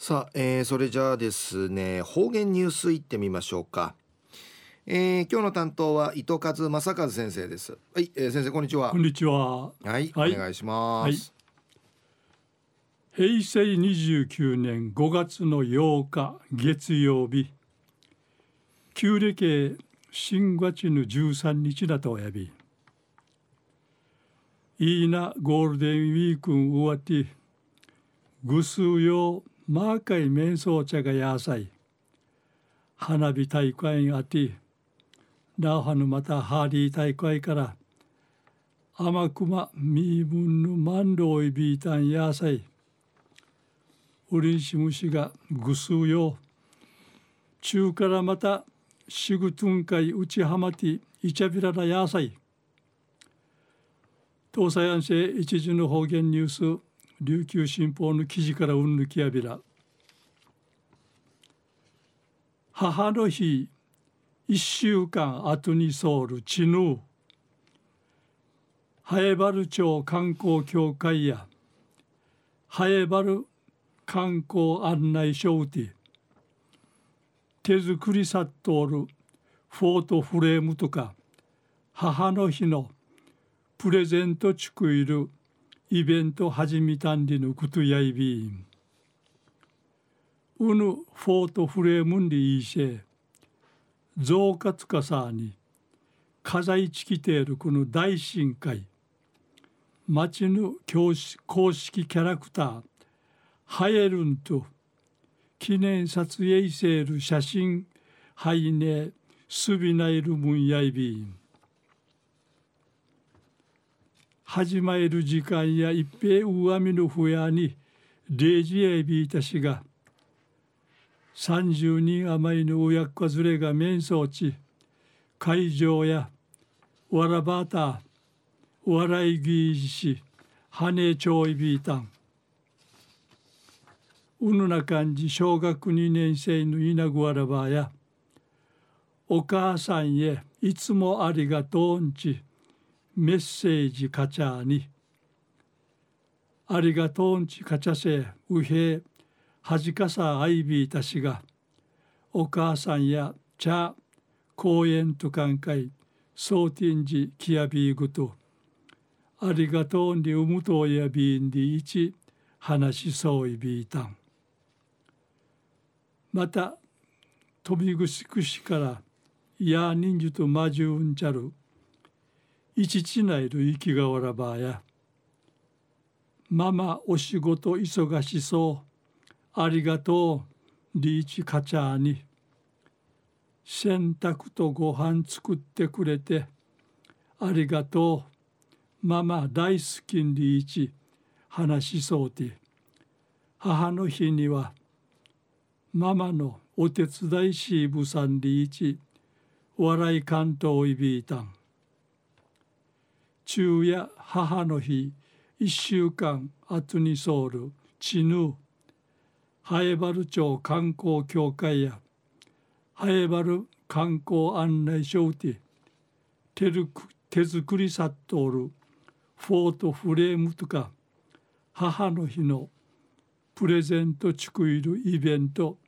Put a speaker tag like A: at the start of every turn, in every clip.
A: さあ、えー、それじゃあですね方言ニュースいってみましょうか、えー、今日の担当は糸数正和先生です。はい、えー、先生こんにちは。
B: こんにちは。
A: はい、はい、お願いします、
B: はい、平成29年5月の8日月曜日。旧暦新月の13日だとおやび。いいなゴールデンウィークン終わってぐすうようマーカイ瞑想茶がやさい花火大会あてラーハヌまたハーリー大会から甘くまみぶんぬマンロイビータンやさいウリンシムシがぐすうよ中からまたシグトゥンカイウチハマティイチャビララやさい東西安政一時の方言ニュース。琉球新報の記事からうんぬきやびら。母の日一週間後にソウルチヌー。ハエバル町観光協会やハエバル観光案内所ティ手作りサットールフォートフレームとか母の日のプレゼントチクイルイベント始めたんりのことやいびん。うぬフォートフレームンリいしえ。増加つかさに、火災地きているこの大深海。町の教師公式キャラクター、ハエルンと、記念撮影せる写真、ハイネ、スビナイルムンヤイビン。始まる時間や一平上見のふやに0時へびいたしが30人余りの親子連れが面相地会場やわらばた笑いぎいし羽根ちょいびいたんうぬな感じ小学2年生の稲ぐわらばやお母さんへいつもありがとうんち。メッセージカチャーにありがとうんちかちゃせうへはじかさあいびいたしがお母さんや茶公園と寛解そうてんじきやびいぐとありがとうにうむとやびんでいち話しそういびいたん。また飛びぐしくしからやにんじゅとまじゅうんちゃるいちちないる生きがわらばやママお仕事忙しそう。ありがとうリーチカチャーに。洗濯とご飯作ってくれてありがとう。ママ大好きリーチ。話しそうて。母の日にはママのお手伝いしぶさんリーチ。笑い関東いびいたん。昼夜母の日一週間後にソウルチヌハエバル町観光協会やハエバル観光案内所で手手作りさっとおるフォートフレームとか母の日のプレゼントチクイルイベント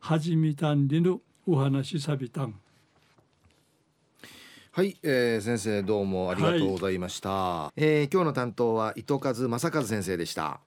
B: 始めたんりのお話さびたん。
A: はい、えー、先生どうもありがとうございました、はい、えー、今日の担当は糸数正和先生でした